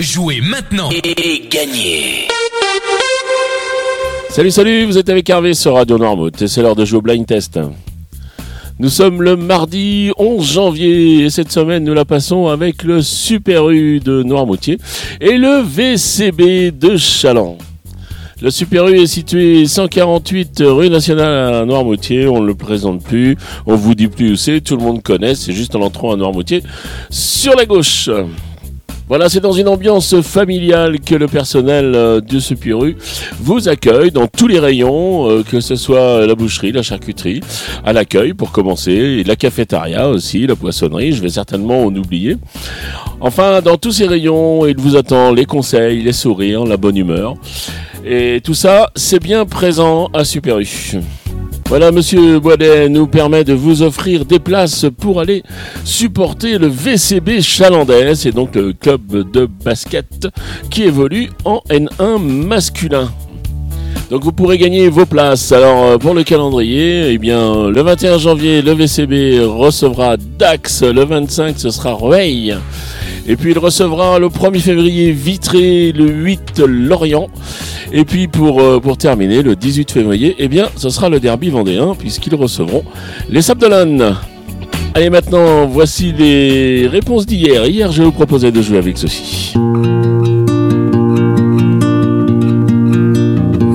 Jouez maintenant et gagnez Salut, salut, vous êtes avec Hervé sur Radio Noirmouth et c'est l'heure de jouer au blind test. Nous sommes le mardi 11 janvier et cette semaine nous la passons avec le Super U de Noirmoutier et le VCB de Chaland. Le Super U est situé 148 rue nationale à Noirmoutier, on ne le présente plus, on vous dit plus où c'est, tout le monde connaît, c'est juste en entrant à Noirmoutier sur la gauche. Voilà, c'est dans une ambiance familiale que le personnel euh, de ce Puru vous accueille dans tous les rayons, euh, que ce soit la boucherie, la charcuterie, à l'accueil pour commencer, la cafétéria aussi, la poissonnerie, je vais certainement en oublier. Enfin, dans tous ces rayons, il vous attend les conseils, les sourires, la bonne humeur. Et tout ça, c'est bien présent à Super. Voilà, Monsieur Boidet nous permet de vous offrir des places pour aller supporter le VCB Chalandais, c'est donc le club de basket qui évolue en N1 masculin. Donc vous pourrez gagner vos places. Alors euh, pour le calendrier, eh bien le 21 janvier, le VCB recevra Dax, le 25 ce sera Rueil. Et puis il recevra le 1er février Vitré, le 8 Lorient. Et puis pour, euh, pour terminer, le 18 février, eh bien ce sera le derby vendéen puisqu'ils recevront les Sables Allez maintenant, voici les réponses d'hier. Hier, je vous proposais de jouer avec ceci.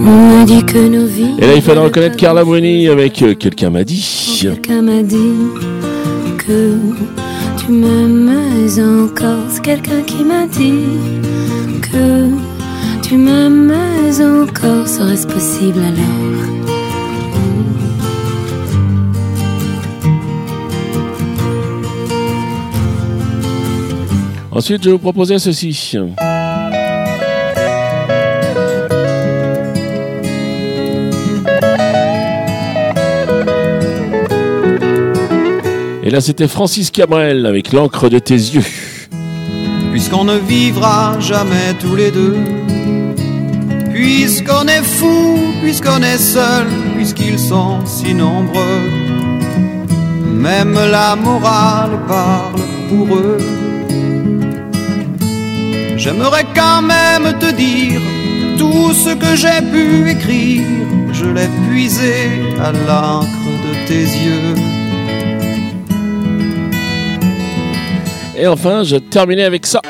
On a dit que nos vies. Et là, il fallait reconnaître Carla Bruni avec euh, Quelqu'un m'a dit. Quelqu'un m'a dit que tu m'aimes encore. C'est quelqu'un qui m'a dit que tu m'aimes encore. Serait-ce possible alors? Ensuite, je vous proposer ceci. Et là, c'était Francis Cabrel avec l'encre de tes yeux. Puisqu'on ne vivra jamais tous les deux. Puisqu'on est fou, puisqu'on est seul, puisqu'ils sont si nombreux. Même la morale parle pour eux. J'aimerais quand même te dire tout ce que j'ai pu écrire. Je l'ai puisé à l'encre de tes yeux. Et enfin, je terminais avec ça.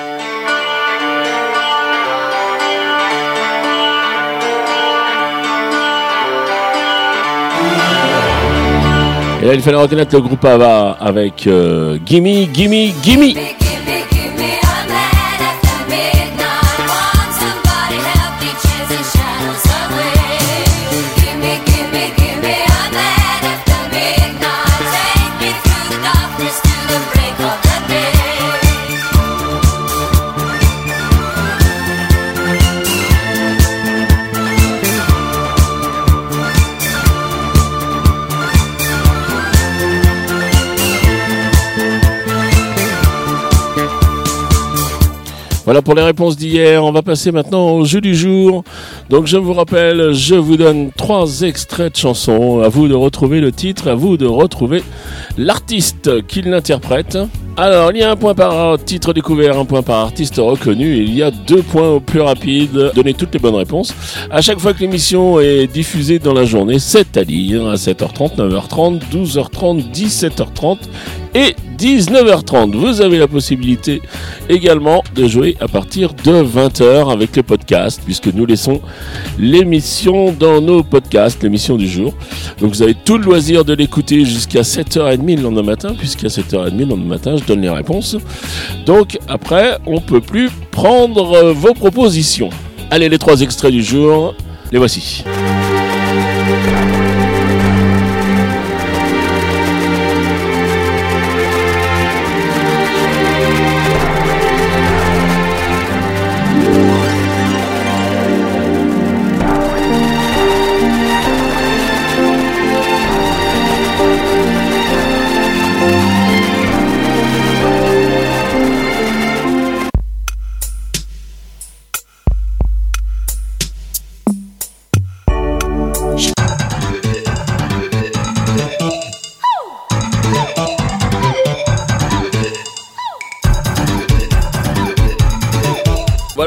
Et là, il fallait reconnaître le groupe Ava avec euh, Gimme, Gimme, Gimme. Voilà pour les réponses d'hier. On va passer maintenant au jeu du jour. Donc je vous rappelle, je vous donne trois extraits de chansons. À vous de retrouver le titre, à vous de retrouver l'artiste qui l'interprète. Alors, il y a un point par titre découvert, un point par artiste reconnu. Il y a deux points au plus rapide. Donnez toutes les bonnes réponses. À chaque fois que l'émission est diffusée dans la journée, c'est-à-dire à 7h30, 9h30, 12h30, 17h30 et 19h30. Vous avez la possibilité également de jouer à partir de 20h avec le podcast, puisque nous laissons l'émission dans nos podcasts, l'émission du jour. Donc vous avez tout le loisir de l'écouter jusqu'à 7h30 le lendemain matin, puisqu'à 7h30 le lendemain matin, je donne les réponses. Donc après, on peut plus prendre euh, vos propositions. Allez, les trois extraits du jour, les voici.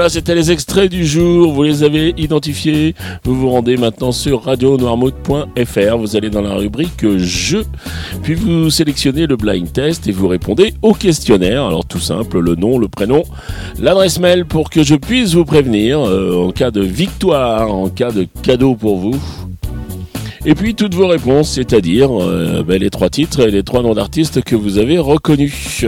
Voilà, c'était les extraits du jour. Vous les avez identifiés. Vous vous rendez maintenant sur radionoirmouth.fr. Vous allez dans la rubrique jeux. Puis vous sélectionnez le blind test et vous répondez au questionnaire. Alors tout simple, le nom, le prénom, l'adresse mail pour que je puisse vous prévenir euh, en cas de victoire, en cas de cadeau pour vous. Et puis toutes vos réponses, c'est-à-dire euh, ben, les trois titres et les trois noms d'artistes que vous avez reconnus.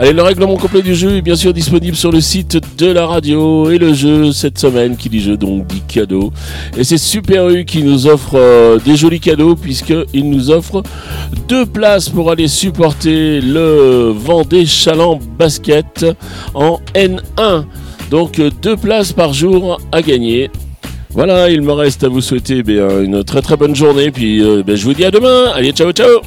Allez, le règlement complet du jeu est bien sûr disponible sur le site de la radio et le jeu cette semaine qui dit jeu donc dit cadeau. Et c'est Super U qui nous offre euh, des jolis cadeaux puisqu'il nous offre deux places pour aller supporter le Vendée Chaland Basket en N1. Donc deux places par jour à gagner. Voilà, il me reste à vous souhaiter eh une très très bonne journée. Puis euh, ben, je vous dis à demain. Allez, ciao ciao